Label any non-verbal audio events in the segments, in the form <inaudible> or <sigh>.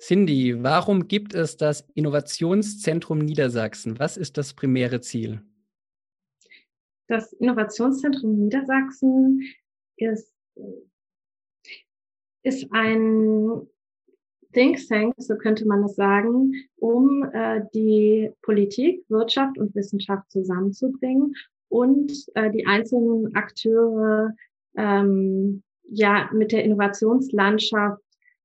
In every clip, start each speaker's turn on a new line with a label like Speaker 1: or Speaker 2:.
Speaker 1: Cindy, warum gibt es das Innovationszentrum Niedersachsen? Was ist das primäre Ziel?
Speaker 2: Das Innovationszentrum Niedersachsen ist, ist ein Think Tank, so könnte man es sagen, um äh, die Politik, Wirtschaft und Wissenschaft zusammenzubringen und äh, die einzelnen Akteure ähm, ja mit der Innovationslandschaft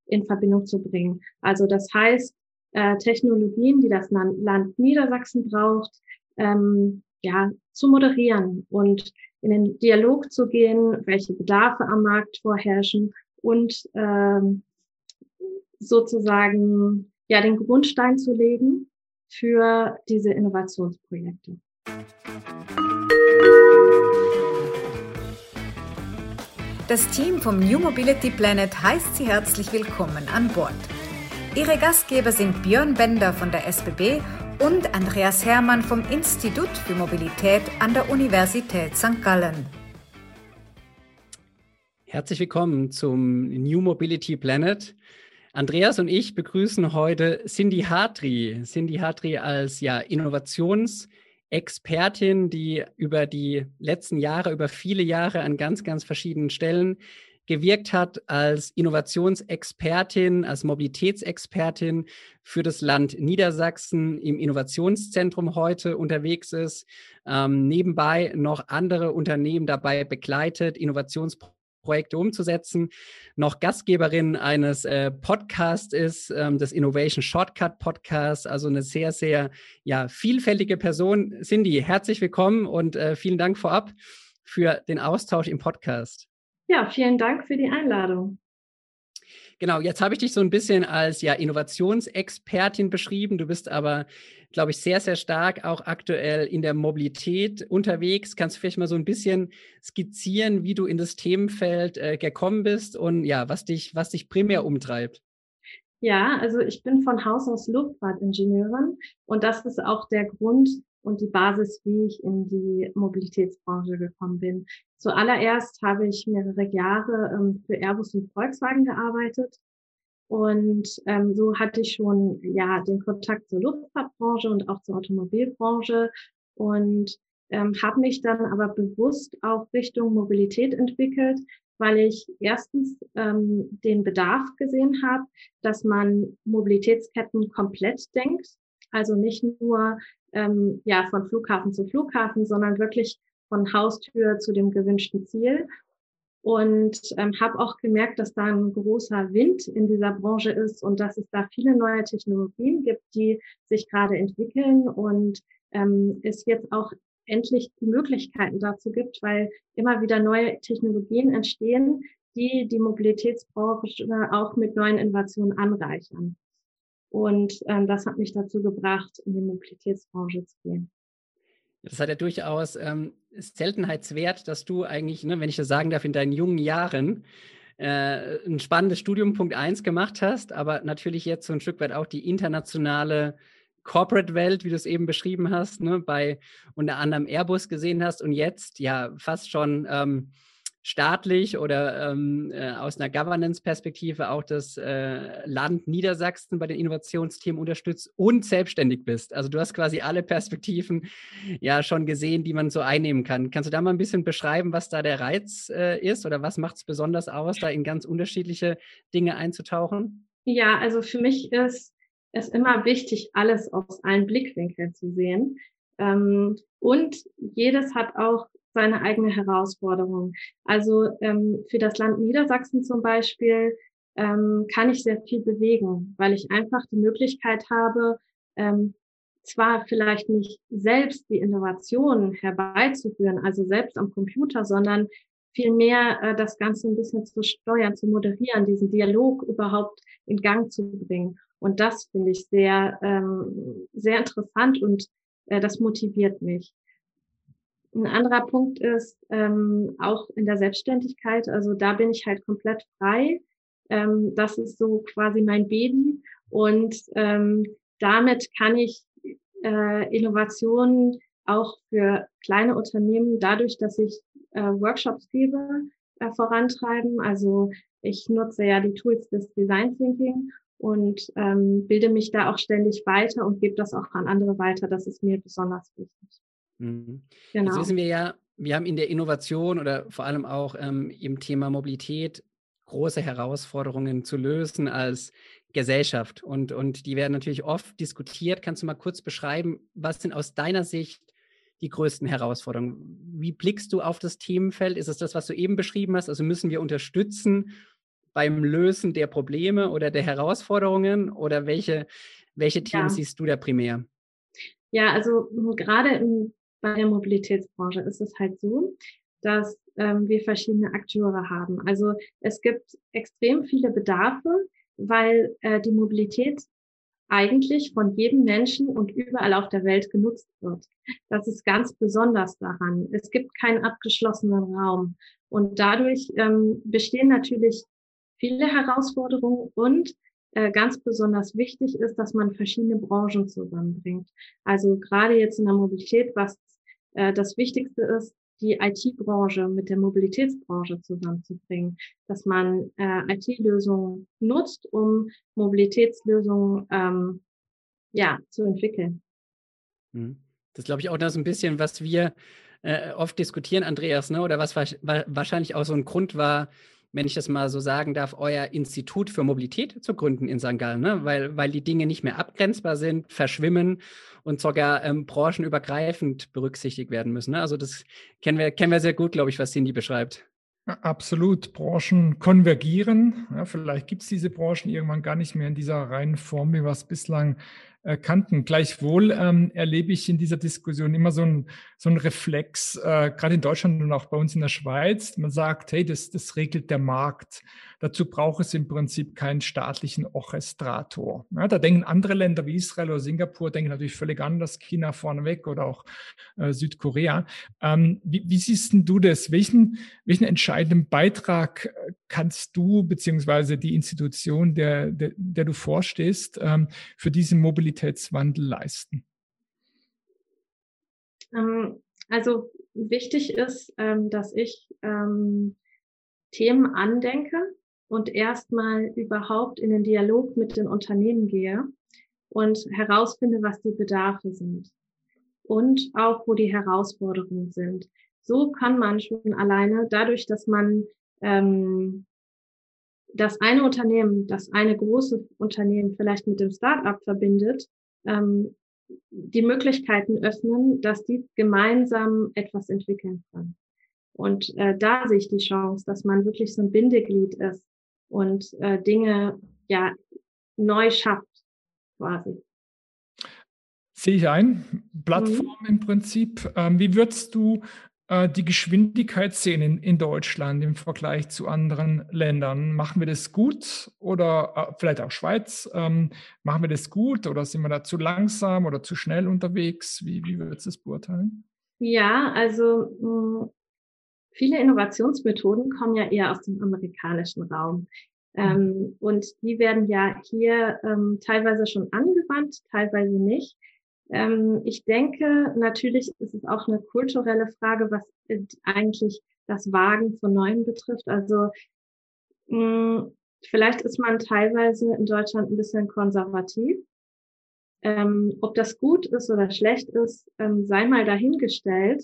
Speaker 2: in Verbindung zu bringen. Also das heißt, äh, Technologien, die das Land Niedersachsen braucht, ähm, ja, zu moderieren und in den Dialog zu gehen, welche Bedarfe am Markt vorherrschen und ähm, sozusagen ja den Grundstein zu legen für diese Innovationsprojekte.
Speaker 3: Das Team vom New Mobility Planet heißt Sie herzlich willkommen an Bord. Ihre Gastgeber sind Björn Bender von der SBB und Andreas Hermann vom Institut für Mobilität an der Universität St. Gallen.
Speaker 1: Herzlich willkommen zum New Mobility Planet. Andreas und ich begrüßen heute Cindy Hartri. Cindy Hartri als ja, Innovations- Expertin, die über die letzten Jahre, über viele Jahre an ganz, ganz verschiedenen Stellen gewirkt hat als Innovationsexpertin, als Mobilitätsexpertin für das Land Niedersachsen im Innovationszentrum heute unterwegs ist, ähm, nebenbei noch andere Unternehmen dabei begleitet, Innovationsprojekte Projekte umzusetzen, noch Gastgeberin eines äh, Podcasts ist, ähm, des Innovation Shortcut Podcasts, also eine sehr, sehr ja, vielfältige Person. Cindy, herzlich willkommen und äh, vielen Dank vorab für den Austausch im Podcast.
Speaker 2: Ja, vielen Dank für die Einladung.
Speaker 1: Genau, jetzt habe ich dich so ein bisschen als ja Innovationsexpertin beschrieben. Du bist aber, glaube ich, sehr, sehr stark auch aktuell in der Mobilität unterwegs. Kannst du vielleicht mal so ein bisschen skizzieren, wie du in das Themenfeld äh, gekommen bist und ja, was dich, was dich primär umtreibt?
Speaker 2: Ja, also ich bin von Haus aus Luftfahrtingenieurin und das ist auch der Grund, und die Basis, wie ich in die Mobilitätsbranche gekommen bin. Zuallererst habe ich mehrere Jahre ähm, für Airbus und Volkswagen gearbeitet. Und ähm, so hatte ich schon ja den Kontakt zur Luftfahrtbranche und auch zur Automobilbranche und ähm, habe mich dann aber bewusst auch Richtung Mobilität entwickelt, weil ich erstens ähm, den Bedarf gesehen habe, dass man Mobilitätsketten komplett denkt. Also nicht nur ähm, ja von Flughafen zu Flughafen, sondern wirklich von Haustür zu dem gewünschten Ziel. Und ähm, habe auch gemerkt, dass da ein großer Wind in dieser Branche ist und dass es da viele neue Technologien gibt, die sich gerade entwickeln und ähm, es jetzt auch endlich die Möglichkeiten dazu gibt, weil immer wieder neue Technologien entstehen, die die Mobilitätsbranche auch mit neuen Innovationen anreichern. Und ähm, das hat mich dazu gebracht, in die Mobilitätsbranche zu gehen.
Speaker 1: Das hat ja durchaus ähm, Seltenheitswert, dass du eigentlich, ne, wenn ich das sagen darf, in deinen jungen Jahren äh, ein spannendes Studium Punkt 1 gemacht hast, aber natürlich jetzt so ein Stück weit auch die internationale Corporate-Welt, wie du es eben beschrieben hast, ne, bei unter anderem Airbus gesehen hast und jetzt ja fast schon ähm, staatlich oder ähm, äh, aus einer Governance-Perspektive auch das äh, Land Niedersachsen bei den Innovationsthemen unterstützt und selbstständig bist. Also du hast quasi alle Perspektiven ja schon gesehen, die man so einnehmen kann. Kannst du da mal ein bisschen beschreiben, was da der Reiz äh, ist oder was macht es besonders aus, da in ganz unterschiedliche Dinge einzutauchen?
Speaker 2: Ja, also für mich ist es immer wichtig, alles aus allen Blickwinkeln zu sehen. Ähm, und jedes hat auch seine eigene Herausforderung. Also ähm, für das Land Niedersachsen zum Beispiel ähm, kann ich sehr viel bewegen, weil ich einfach die Möglichkeit habe, ähm, zwar vielleicht nicht selbst die Innovationen herbeizuführen, also selbst am Computer, sondern vielmehr äh, das Ganze ein bisschen zu steuern, zu moderieren, diesen Dialog überhaupt in Gang zu bringen. Und das finde ich sehr, ähm, sehr interessant und äh, das motiviert mich. Ein anderer Punkt ist ähm, auch in der Selbstständigkeit. Also da bin ich halt komplett frei. Ähm, das ist so quasi mein Baby. Und ähm, damit kann ich äh, Innovationen auch für kleine Unternehmen dadurch, dass ich äh, Workshops gebe, äh, vorantreiben. Also ich nutze ja die Tools des Design Thinking und ähm, bilde mich da auch ständig weiter und gebe das auch an andere weiter. Das ist mir besonders wichtig.
Speaker 1: Mhm. Genau. Jetzt wissen wir ja, wir haben in der Innovation oder vor allem auch ähm, im Thema Mobilität große Herausforderungen zu lösen als Gesellschaft. Und, und die werden natürlich oft diskutiert. Kannst du mal kurz beschreiben, was sind aus deiner Sicht die größten Herausforderungen? Wie blickst du auf das Themenfeld? Ist es das, was du eben beschrieben hast? Also müssen wir unterstützen beim Lösen der Probleme oder der Herausforderungen? Oder welche, welche Themen ja. siehst du da primär?
Speaker 2: Ja, also gerade im, bei der Mobilitätsbranche ist es halt so, dass ähm, wir verschiedene Akteure haben. Also es gibt extrem viele Bedarfe, weil äh, die Mobilität eigentlich von jedem Menschen und überall auf der Welt genutzt wird. Das ist ganz besonders daran. Es gibt keinen abgeschlossenen Raum. Und dadurch ähm, bestehen natürlich viele Herausforderungen und äh, ganz besonders wichtig ist, dass man verschiedene Branchen zusammenbringt. Also gerade jetzt in der Mobilität, was das Wichtigste ist, die IT-Branche mit der Mobilitätsbranche zusammenzubringen, dass man äh, IT-Lösungen nutzt, um Mobilitätslösungen ähm, ja, zu entwickeln.
Speaker 1: Mhm. Das glaube ich auch das ein bisschen, was wir äh, oft diskutieren, Andreas, ne? oder was wahrscheinlich auch so ein Grund war, wenn ich das mal so sagen darf, euer Institut für Mobilität zu gründen in St. Gallen, ne? weil, weil die Dinge nicht mehr abgrenzbar sind, verschwimmen und sogar ähm, branchenübergreifend berücksichtigt werden müssen. Ne? Also das kennen wir, kennen wir sehr gut, glaube ich, was Cindy beschreibt.
Speaker 4: Absolut. Branchen konvergieren. Ja, vielleicht gibt es diese Branchen irgendwann gar nicht mehr in dieser reinen Form, wie wir es bislang kannten. Gleichwohl ähm, erlebe ich in dieser Diskussion immer so ein, so ein Reflex, äh, gerade in Deutschland und auch bei uns in der Schweiz. Man sagt, hey, das, das regelt der Markt. Dazu braucht es im Prinzip keinen staatlichen Orchestrator. Ja, da denken andere Länder wie Israel oder Singapur, denken natürlich völlig anders, China vorneweg oder auch äh, Südkorea. Ähm, wie, wie, siehst du das? Welchen, welchen entscheidenden Beitrag äh, kannst du beziehungsweise die Institution, der, der, der du vorstehst, ähm, für diesen Mobilitätswandel leisten?
Speaker 2: Ähm, also wichtig ist, ähm, dass ich ähm, Themen andenke, und erstmal überhaupt in den Dialog mit den Unternehmen gehe und herausfinde, was die Bedarfe sind und auch, wo die Herausforderungen sind. So kann man schon alleine, dadurch, dass man das eine Unternehmen, das eine große Unternehmen vielleicht mit dem Startup verbindet, ähm, die Möglichkeiten öffnen, dass die gemeinsam etwas entwickeln können. Und äh, da sehe ich die Chance, dass man wirklich so ein Bindeglied ist und äh, Dinge ja neu schafft, quasi.
Speaker 4: Sehe ich ein. Plattform mhm. im Prinzip. Ähm, wie würdest du die Geschwindigkeit sehen in, Deutschland im Vergleich zu anderen Ländern? Machen wir das gut oder äh, vielleicht auch Schweiz? Ähm, machen wir das gut oder sind wir da zu langsam oder zu schnell unterwegs? Wie, wie würdest du das beurteilen?
Speaker 2: Ja, also mh, Viele Innovationsmethoden kommen ja eher aus dem amerikanischen Raum. Mhm. Ähm, und die werden ja hier ähm, teilweise schon angewandt, teilweise nicht. Ähm, ich denke, natürlich ist es auch eine kulturelle Frage, was eigentlich das Wagen von Neuem betrifft. Also mh, hm, vielleicht ist man teilweise in Deutschland ein bisschen konservativ. Ähm, ob das gut ist oder schlecht ist, ähm, sei mal dahingestellt.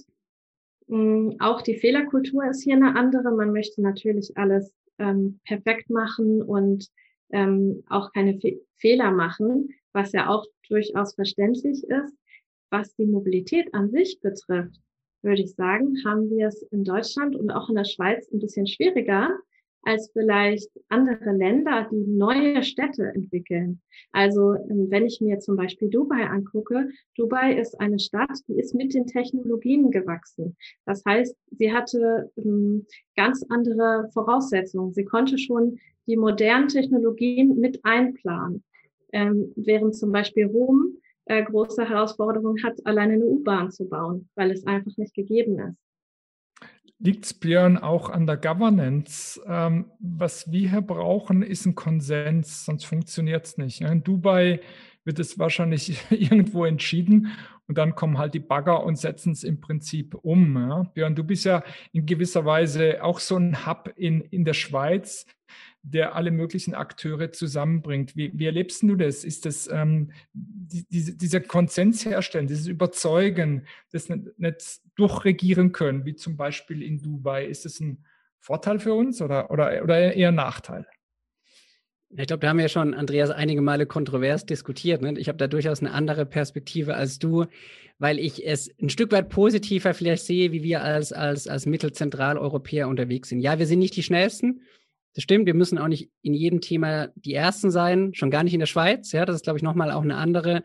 Speaker 2: Mm, auch die Fehlerkultur ist hier eine andere. Man möchte natürlich alles ähm, perfekt machen und ähm, auch keine Fe Fehler machen, was ja auch durchaus verständlich ist. Was die Mobilität an sich betrifft, würde ich sagen, haben wir es in Deutschland und auch in der Schweiz ein bisschen schwieriger, als vielleicht andere Länder, die neue Städte entwickeln. Also ähm, wenn ich mir zum Beispiel Dubai angucke, Dubai ist eine Stadt, die ist mit den Technologien gewachsen. Das heißt, sie hatte ähm, ganz andere Voraussetzungen. Sie konnte schon die modernen Technologien mit einplanen. Ähm, während zum Beispiel Rom äh, große Herausforderungen hat, alleine eine U-Bahn zu bauen, weil es einfach nicht gegeben ist
Speaker 4: liegt es, Björn, auch an der Governance. Ähm, was wir hier brauchen, ist ein Konsens, sonst funktioniert es nicht. In Dubai wird es wahrscheinlich <laughs> irgendwo entschieden und dann kommen halt die Bagger und setzen es im Prinzip um. Ja? Björn, du bist ja in gewisser Weise auch so ein Hub in, in der Schweiz. Der alle möglichen Akteure zusammenbringt. Wie, wie erlebst du das? Ist das ähm, die, diese, dieser Konsens herstellen, dieses Überzeugen, das nicht, nicht durchregieren können, wie zum Beispiel in Dubai? Ist das ein Vorteil für uns oder, oder, oder eher ein Nachteil?
Speaker 1: Ich glaube, da haben wir schon, Andreas, einige Male kontrovers diskutiert. Ne? Ich habe da durchaus eine andere Perspektive als du, weil ich es ein Stück weit positiver vielleicht sehe, wie wir als, als, als Mittelzentraleuropäer unterwegs sind. Ja, wir sind nicht die Schnellsten. Das stimmt, wir müssen auch nicht in jedem Thema die Ersten sein, schon gar nicht in der Schweiz. Ja, das ist, glaube ich, nochmal auch eine andere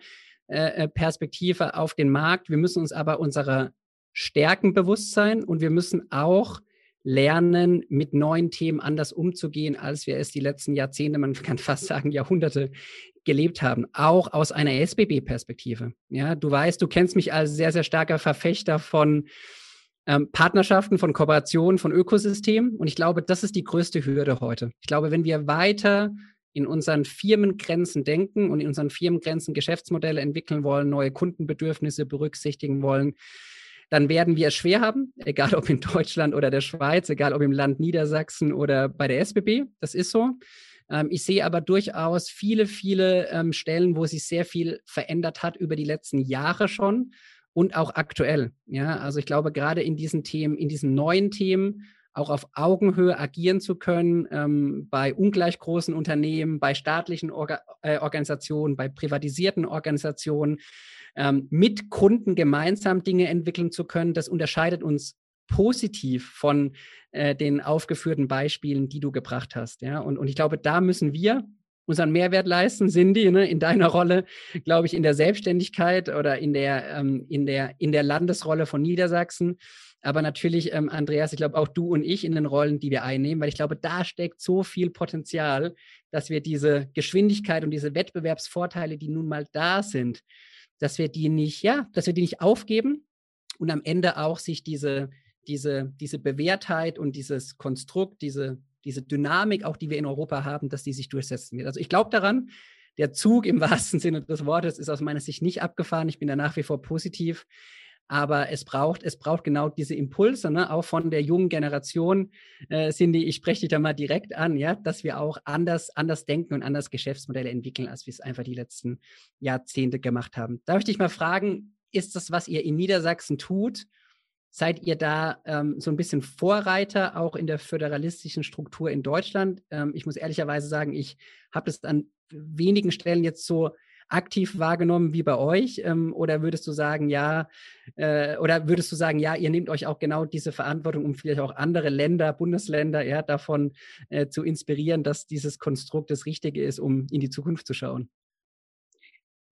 Speaker 1: äh, äh, Perspektive auf den Markt. Wir müssen uns aber unserer Stärken bewusst sein und wir müssen auch lernen, mit neuen Themen anders umzugehen, als wir es die letzten Jahrzehnte, man kann fast sagen Jahrhunderte gelebt haben, auch aus einer SBB-Perspektive. Ja, du weißt, du kennst mich als sehr, sehr starker Verfechter von ähm, Partnerschaften, von Kooperationen, von Ökosystemen. Und ich glaube, das ist die größte Hürde heute. Ich glaube, wenn wir weiter in unseren Firmengrenzen denken und in unseren Firmengrenzen Geschäftsmodelle entwickeln wollen, neue Kundenbedürfnisse berücksichtigen wollen, dann werden wir es schwer haben, egal ob in Deutschland oder der Schweiz, egal ob im Land Niedersachsen oder bei der SBB. Das ist so. Ähm, ich sehe aber durchaus viele, viele ähm, Stellen, wo sich sehr viel verändert hat über die letzten Jahre schon und auch aktuell. Ja, also ich glaube, gerade in diesen Themen, in diesen neuen Themen, auch auf Augenhöhe agieren zu können, ähm, bei ungleich großen Unternehmen, bei staatlichen Orga äh, Organisationen, bei privatisierten Organisationen, ähm, mit Kunden gemeinsam Dinge entwickeln zu können, das unterscheidet uns positiv von äh, den aufgeführten Beispielen, die du gebracht hast. Ja? Und, und ich glaube, da müssen wir unseren Mehrwert leisten, Cindy, ne, in deiner Rolle, glaube ich, in der Selbstständigkeit oder in der, ähm, in der, in der Landesrolle von Niedersachsen. Aber natürlich, ähm, Andreas, ich glaube auch du und ich in den Rollen, die wir einnehmen, weil ich glaube, da steckt so viel Potenzial, dass wir diese Geschwindigkeit und diese Wettbewerbsvorteile, die nun mal da sind, dass wir die nicht, ja, dass wir die nicht aufgeben und am Ende auch sich diese, diese, diese Bewährtheit und dieses Konstrukt, diese, diese Dynamik, auch die wir in Europa haben, dass die sich durchsetzen wird. Also ich glaube daran, der Zug im <laughs> wahrsten Sinne des Wortes ist aus meiner Sicht nicht abgefahren. Ich bin da nach wie vor positiv. Aber es braucht, es braucht genau diese Impulse, ne? auch von der jungen Generation, äh, Cindy, ich spreche dich da mal direkt an, ja, dass wir auch anders, anders denken und anders Geschäftsmodelle entwickeln, als wir es einfach die letzten Jahrzehnte gemacht haben. Darf ich dich mal fragen, ist das, was ihr in Niedersachsen tut? Seid ihr da ähm, so ein bisschen Vorreiter auch in der föderalistischen Struktur in Deutschland? Ähm, ich muss ehrlicherweise sagen, ich habe das an wenigen Stellen jetzt so aktiv wahrgenommen wie bei euch? Ähm, oder würdest du sagen, ja, äh, oder würdest du sagen, ja, ihr nehmt euch auch genau diese Verantwortung, um vielleicht auch andere Länder, Bundesländer, ja, davon äh, zu inspirieren, dass dieses Konstrukt das Richtige ist, um in die Zukunft zu schauen?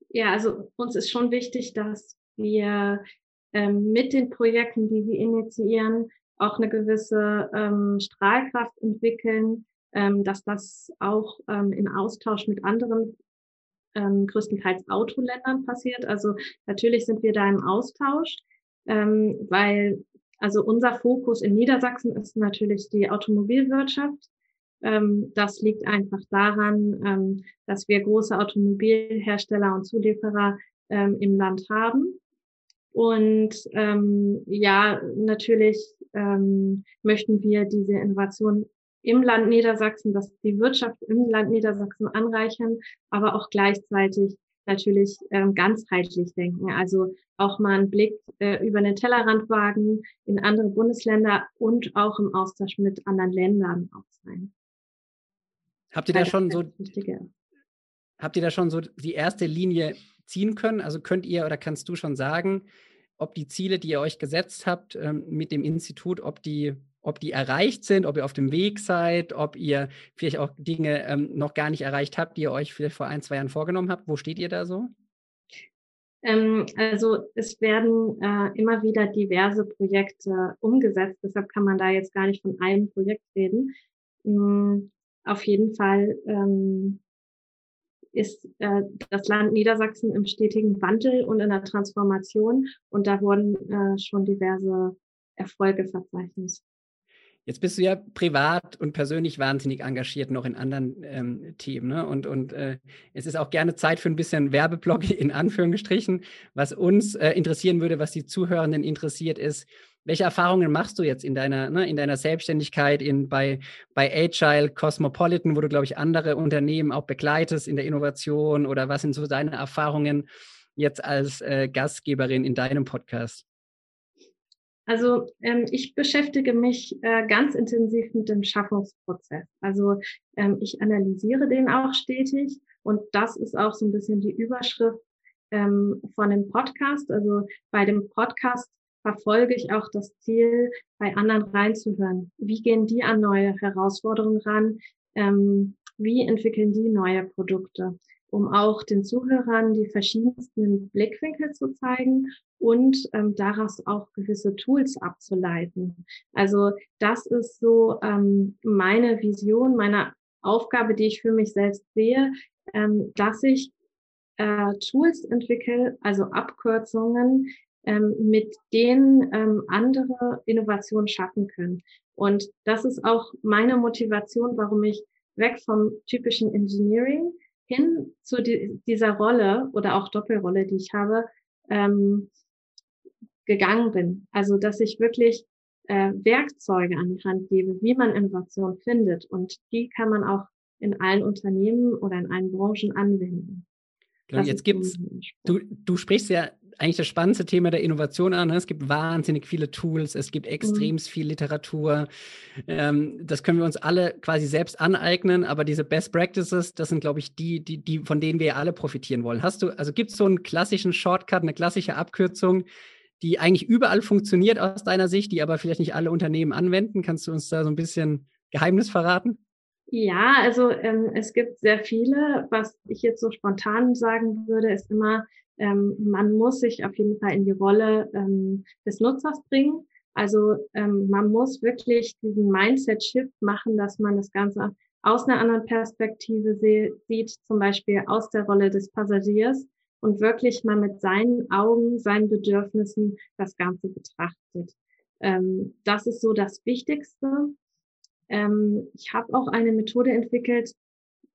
Speaker 2: Ja, also uns ist schon wichtig, dass wir ähm, mit den Projekten, die wir initiieren, auch eine gewisse ähm, Strahlkraft entwickeln, ähm, dass das auch ähm, in Austausch mit anderen ähm, größtenteils Autoländern passiert. Also natürlich sind wir da im Austausch, ähm, weil also unser Fokus in Niedersachsen ist natürlich die Automobilwirtschaft. Ähm, das liegt einfach daran, ähm, dass wir große Automobilhersteller und Zulieferer ähm, im Land haben. Und ähm, ja, natürlich ähm, möchten wir diese Innovation im Land Niedersachsen, dass die Wirtschaft im Land Niedersachsen anreichern, aber auch gleichzeitig natürlich ähm, ganzheitlich denken. Also auch mal einen Blick äh, über den Tellerrand wagen in andere Bundesländer und auch im Austausch mit anderen Ländern auch sein.
Speaker 1: Habt ihr da schon so habt ihr da schon so die erste Linie ziehen können? Also könnt ihr oder kannst du schon sagen, ob die Ziele, die ihr euch gesetzt habt ähm, mit dem Institut, ob die ob die erreicht sind, ob ihr auf dem Weg seid, ob ihr vielleicht auch Dinge ähm, noch gar nicht erreicht habt, die ihr euch vielleicht vor ein, zwei Jahren vorgenommen habt. Wo steht ihr da so?
Speaker 2: Ähm, also es werden äh, immer wieder diverse Projekte umgesetzt, deshalb kann man da jetzt gar nicht von einem Projekt reden. Ähm, auf jeden Fall ähm, ist äh, das Land Niedersachsen im stetigen Wandel und in der Transformation und da wurden äh, schon diverse Erfolge verzeichnet.
Speaker 1: Jetzt bist du ja privat und persönlich wahnsinnig engagiert noch in anderen ähm, Themen. Ne? Und, und äh, es ist auch gerne Zeit für ein bisschen Werbeblock <laughs> in Anführungsstrichen. Was uns äh, interessieren würde, was die Zuhörenden interessiert, ist, welche Erfahrungen machst du jetzt in deiner, ne, in deiner Selbstständigkeit, in, bei, bei Agile, Cosmopolitan, wo du, glaube ich, andere Unternehmen auch begleitest in der Innovation oder was sind so deine Erfahrungen jetzt als äh, Gastgeberin in deinem Podcast?
Speaker 2: Also ähm, ich beschäftige mich äh, ganz intensiv mit dem Schaffungsprozess. Also ähm, ich analysiere den auch stetig und das ist auch so ein bisschen die Überschrift ähm, von dem Podcast. Also bei dem Podcast verfolge ich auch das Ziel, bei anderen reinzuhören. Wie gehen die an neue Herausforderungen ran? Ähm, wie entwickeln die neue Produkte? Um auch den Zuhörern die verschiedensten Blickwinkel zu zeigen und ähm, daraus auch gewisse Tools abzuleiten. Also das ist so ähm, meine Vision, meine Aufgabe, die ich für mich selbst sehe, ähm, dass ich äh, Tools entwickle, also Abkürzungen, ähm, mit denen ähm, andere Innovationen schaffen können. Und das ist auch meine Motivation, warum ich weg vom typischen Engineering hin zu die, dieser Rolle oder auch Doppelrolle, die ich habe, ähm, gegangen bin. Also, dass ich wirklich äh, Werkzeuge an die Hand gebe, wie man Innovation findet. Und die kann man auch in allen Unternehmen oder in allen Branchen anwenden.
Speaker 1: Genau, jetzt gibt's, du, du sprichst ja eigentlich das spannendste Thema der Innovation an. Ne? Es gibt wahnsinnig viele Tools, es gibt extrem mhm. viel Literatur. Ähm, das können wir uns alle quasi selbst aneignen, aber diese Best Practices, das sind, glaube ich, die, die, die, von denen wir alle profitieren wollen. Hast du, also gibt es so einen klassischen Shortcut, eine klassische Abkürzung, die eigentlich überall funktioniert aus deiner Sicht, die aber vielleicht nicht alle Unternehmen anwenden? Kannst du uns da so ein bisschen Geheimnis verraten?
Speaker 2: Ja, also ähm, es gibt sehr viele. Was ich jetzt so spontan sagen würde, ist immer, ähm, man muss sich auf jeden Fall in die Rolle ähm, des Nutzers bringen. Also ähm, man muss wirklich diesen Mindset-Shift machen, dass man das Ganze aus einer anderen Perspektive sieht, zum Beispiel aus der Rolle des Passagiers und wirklich mal mit seinen Augen, seinen Bedürfnissen das Ganze betrachtet. Ähm, das ist so das Wichtigste. Ähm, ich habe auch eine Methode entwickelt,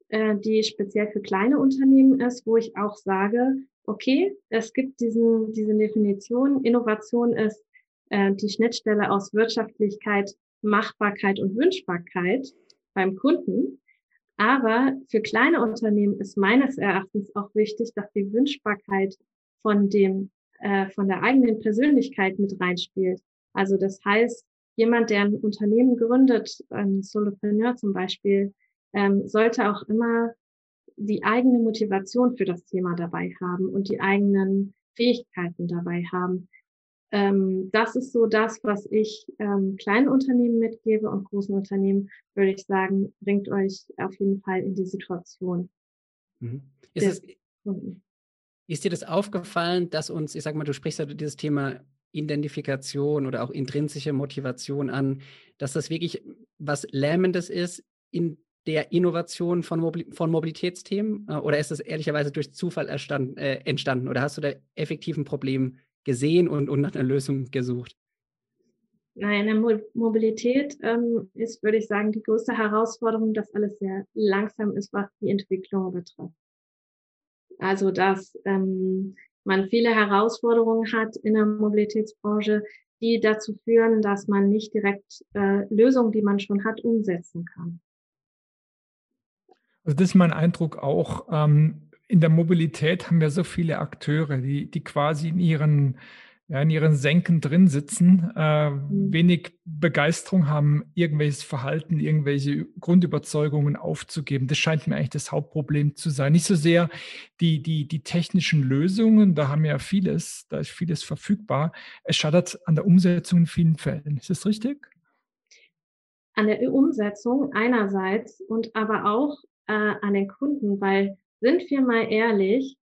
Speaker 2: äh, die speziell für kleine Unternehmen ist, wo ich auch sage, okay, es gibt diesen, diese Definition, Innovation ist äh, die Schnittstelle aus Wirtschaftlichkeit, Machbarkeit und Wünschbarkeit beim Kunden. Aber für kleine Unternehmen ist meines Erachtens auch wichtig, dass die Wünschbarkeit von dem, äh, von der eigenen Persönlichkeit mit reinspielt. Also das heißt, jemand, der ein Unternehmen gründet, ein Solopreneur zum Beispiel, ähm, sollte auch immer die eigene Motivation für das Thema dabei haben und die eigenen Fähigkeiten dabei haben. Ähm, das ist so das, was ich ähm, kleinen Unternehmen mitgebe und großen Unternehmen würde ich sagen, bringt euch auf jeden Fall in die Situation.
Speaker 1: Mhm. Ist, es, ist dir das aufgefallen, dass uns, ich sag mal, du sprichst ja dieses Thema Identifikation oder auch intrinsische Motivation an, dass das wirklich was Lähmendes ist in der Innovation von, Mobil von Mobilitätsthemen? Äh, oder ist das ehrlicherweise durch Zufall äh, entstanden? Oder hast du da effektiv ein Problem gesehen und, und nach einer Lösung gesucht?
Speaker 2: Nein, in der Mobilität ähm, ist, würde ich sagen, die größte Herausforderung, dass alles sehr langsam ist, was die Entwicklung betrifft. Also, dass ähm, man viele Herausforderungen hat in der Mobilitätsbranche, die dazu führen, dass man nicht direkt äh, Lösungen, die man schon hat, umsetzen kann.
Speaker 4: Also das ist mein Eindruck auch. Ähm, in der Mobilität haben wir so viele Akteure, die, die quasi in ihren, ja, in ihren Senken drin sitzen, äh, mhm. wenig Begeisterung haben, irgendwelches Verhalten, irgendwelche Grundüberzeugungen aufzugeben. Das scheint mir eigentlich das Hauptproblem zu sein. Nicht so sehr die, die, die technischen Lösungen, da haben wir ja vieles, da ist vieles verfügbar. Es scheitert an der Umsetzung in vielen Fällen. Ist das richtig?
Speaker 2: An der Umsetzung einerseits und aber auch äh, an den Kunden, weil sind wir mal ehrlich,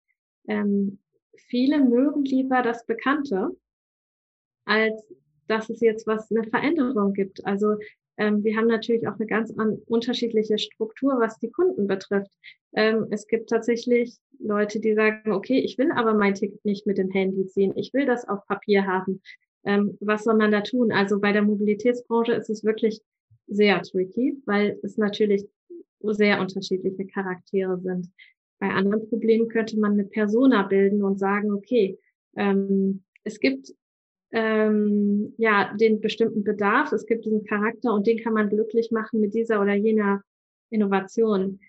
Speaker 2: ähm, viele mögen lieber das Bekannte, als dass es jetzt was eine Veränderung gibt. Also ähm, wir haben natürlich auch eine ganz an, unterschiedliche Struktur, was die Kunden betrifft. Ähm, es gibt tatsächlich Leute, die sagen, okay, ich will aber mein Ticket nicht mit dem Handy ziehen, ich will das auf Papier haben. Ähm, was soll man da tun? Also bei der Mobilitätsbranche ist es wirklich sehr tricky, weil es natürlich sehr unterschiedliche Charaktere sind. Bei anderen Problemen könnte man eine Persona bilden und sagen, okay, ähm, es gibt ähm, ja den bestimmten Bedarf, es gibt diesen Charakter und den kann man glücklich machen mit dieser oder jener Innovation.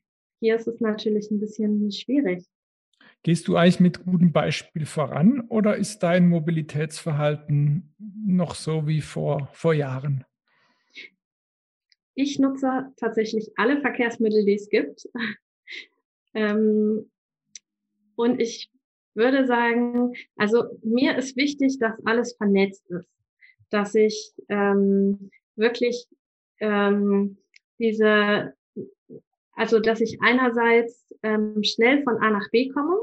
Speaker 2: Hier ist es natürlich ein bisschen schwierig.
Speaker 4: Gehst du eigentlich mit gutem Beispiel voran oder ist dein Mobilitätsverhalten noch so wie vor, vor Jahren?
Speaker 2: Ich nutze tatsächlich alle Verkehrsmittel, die es gibt. <laughs> ähm, und ich würde sagen, also mir ist wichtig, dass alles vernetzt ist, dass ich ähm, wirklich ähm, diese, also dass ich einerseits ähm, schnell von A nach B komme.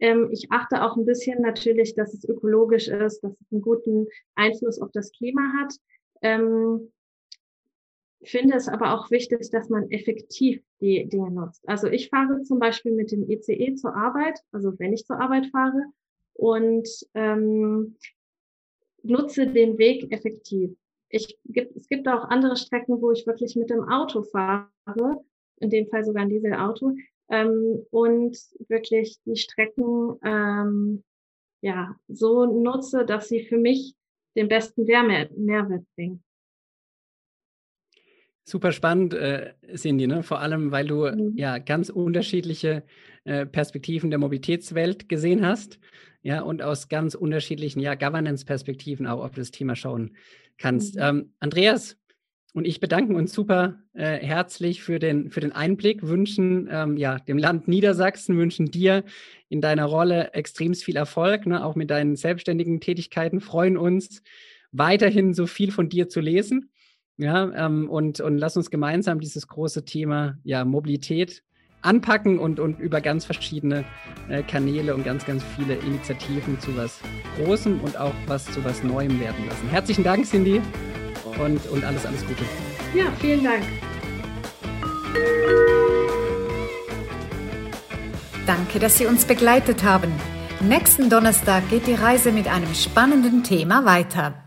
Speaker 2: Ähm, ich achte auch ein bisschen natürlich, dass es ökologisch ist, dass es einen guten Einfluss auf das Klima hat. Ähm, finde es aber auch wichtig, dass man effektiv die Dinge nutzt. Also ich fahre zum Beispiel mit dem ECE zur Arbeit, also wenn ich zur Arbeit fahre und ähm, nutze den Weg effektiv. Ich, es gibt auch andere Strecken, wo ich wirklich mit dem Auto fahre, in dem Fall sogar ein Dieselauto, ähm, und wirklich die Strecken ähm, ja so nutze, dass sie für mich den besten Mehrwert bringen.
Speaker 1: Super spannend, äh, Cindy, ne? vor allem, weil du mhm. ja ganz unterschiedliche äh, Perspektiven der Mobilitätswelt gesehen hast, ja, und aus ganz unterschiedlichen ja, Governance-Perspektiven auch auf das Thema schauen kannst. Mhm. Ähm, Andreas und ich bedanken uns super äh, herzlich für den, für den Einblick, wünschen ähm, ja, dem Land Niedersachsen, wünschen dir in deiner Rolle extrem viel Erfolg, ne? auch mit deinen selbstständigen Tätigkeiten, freuen uns weiterhin so viel von dir zu lesen ja, ähm, und, und lass uns gemeinsam dieses große Thema ja, Mobilität anpacken und, und über ganz verschiedene äh, Kanäle und ganz, ganz viele Initiativen zu was Großem und auch was zu was Neuem werden lassen. Herzlichen Dank, Cindy, und, und alles, alles Gute.
Speaker 2: Ja, vielen Dank.
Speaker 3: Danke, dass Sie uns begleitet haben. Nächsten Donnerstag geht die Reise mit einem spannenden Thema weiter.